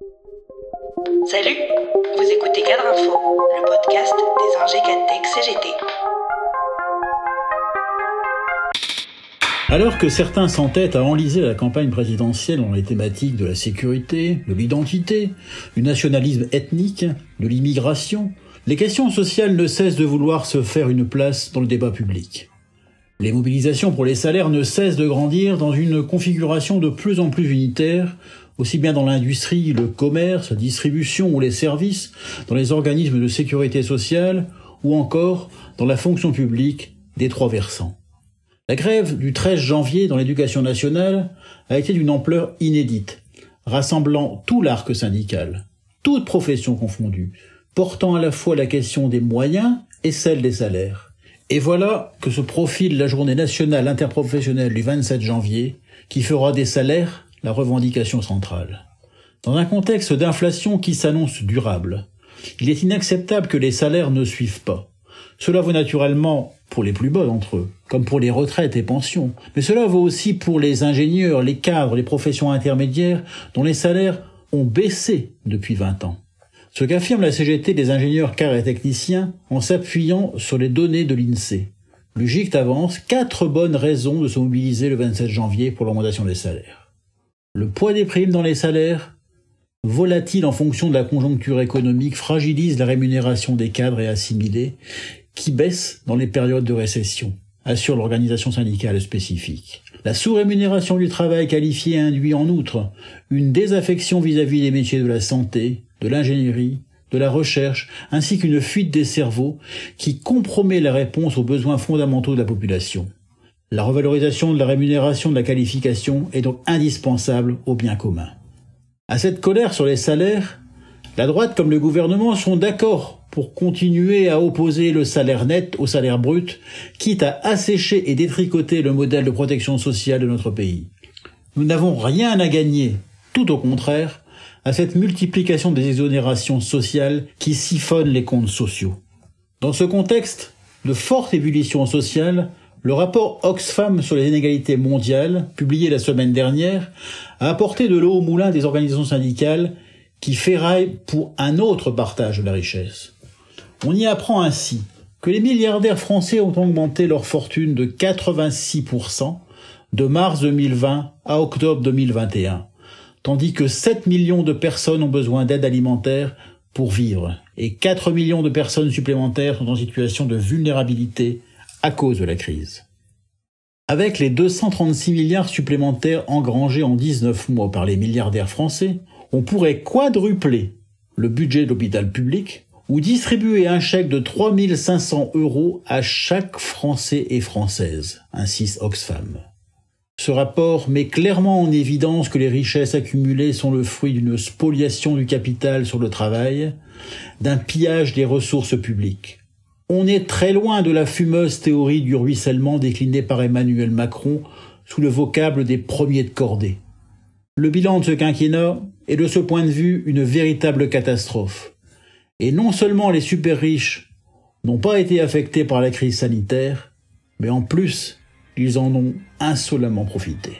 Salut, vous écoutez Cadre Info, le podcast des Cadtech CGT. Alors que certains s'entêtent à enliser la campagne présidentielle dans les thématiques de la sécurité, de l'identité, du nationalisme ethnique, de l'immigration, les questions sociales ne cessent de vouloir se faire une place dans le débat public. Les mobilisations pour les salaires ne cessent de grandir dans une configuration de plus en plus unitaire, aussi bien dans l'industrie, le commerce, la distribution ou les services, dans les organismes de sécurité sociale, ou encore dans la fonction publique des trois versants. La grève du 13 janvier dans l'éducation nationale a été d'une ampleur inédite, rassemblant tout l'arc syndical, toutes professions confondues, portant à la fois la question des moyens et celle des salaires. Et voilà que se profile la journée nationale interprofessionnelle du 27 janvier, qui fera des salaires la revendication centrale. Dans un contexte d'inflation qui s'annonce durable, il est inacceptable que les salaires ne suivent pas. Cela vaut naturellement pour les plus bas d'entre eux, comme pour les retraites et pensions, mais cela vaut aussi pour les ingénieurs, les cadres, les professions intermédiaires dont les salaires ont baissé depuis 20 ans. Ce qu'affirme la CGT des ingénieurs cadres et techniciens en s'appuyant sur les données de l'INSEE. Le avance quatre bonnes raisons de se mobiliser le 27 janvier pour l'augmentation des salaires. Le poids des primes dans les salaires, volatile en fonction de la conjoncture économique, fragilise la rémunération des cadres et assimilés, qui baisse dans les périodes de récession, assure l'organisation syndicale spécifique. La sous-rémunération du travail qualifié induit en outre une désaffection vis-à-vis des métiers de la santé, de l'ingénierie, de la recherche, ainsi qu'une fuite des cerveaux qui compromet la réponse aux besoins fondamentaux de la population. La revalorisation de la rémunération de la qualification est donc indispensable au bien commun. À cette colère sur les salaires, la droite comme le gouvernement sont d'accord pour continuer à opposer le salaire net au salaire brut, quitte à assécher et détricoter le modèle de protection sociale de notre pays. Nous n'avons rien à gagner, tout au contraire, à cette multiplication des exonérations sociales qui siphonnent les comptes sociaux. Dans ce contexte de forte ébullition sociale, le rapport Oxfam sur les inégalités mondiales, publié la semaine dernière, a apporté de l'eau au moulin des organisations syndicales qui ferraillent pour un autre partage de la richesse. On y apprend ainsi que les milliardaires français ont augmenté leur fortune de 86% de mars 2020 à octobre 2021 tandis que 7 millions de personnes ont besoin d'aide alimentaire pour vivre, et 4 millions de personnes supplémentaires sont en situation de vulnérabilité à cause de la crise. Avec les 236 milliards supplémentaires engrangés en 19 mois par les milliardaires français, on pourrait quadrupler le budget de l'hôpital public ou distribuer un chèque de 3500 euros à chaque Français et Française, insiste Oxfam. Ce rapport met clairement en évidence que les richesses accumulées sont le fruit d'une spoliation du capital sur le travail, d'un pillage des ressources publiques. On est très loin de la fumeuse théorie du ruissellement déclinée par Emmanuel Macron sous le vocable des premiers de cordée. Le bilan de ce quinquennat est de ce point de vue une véritable catastrophe. Et non seulement les super riches n'ont pas été affectés par la crise sanitaire, mais en plus ils en ont insolemment profité.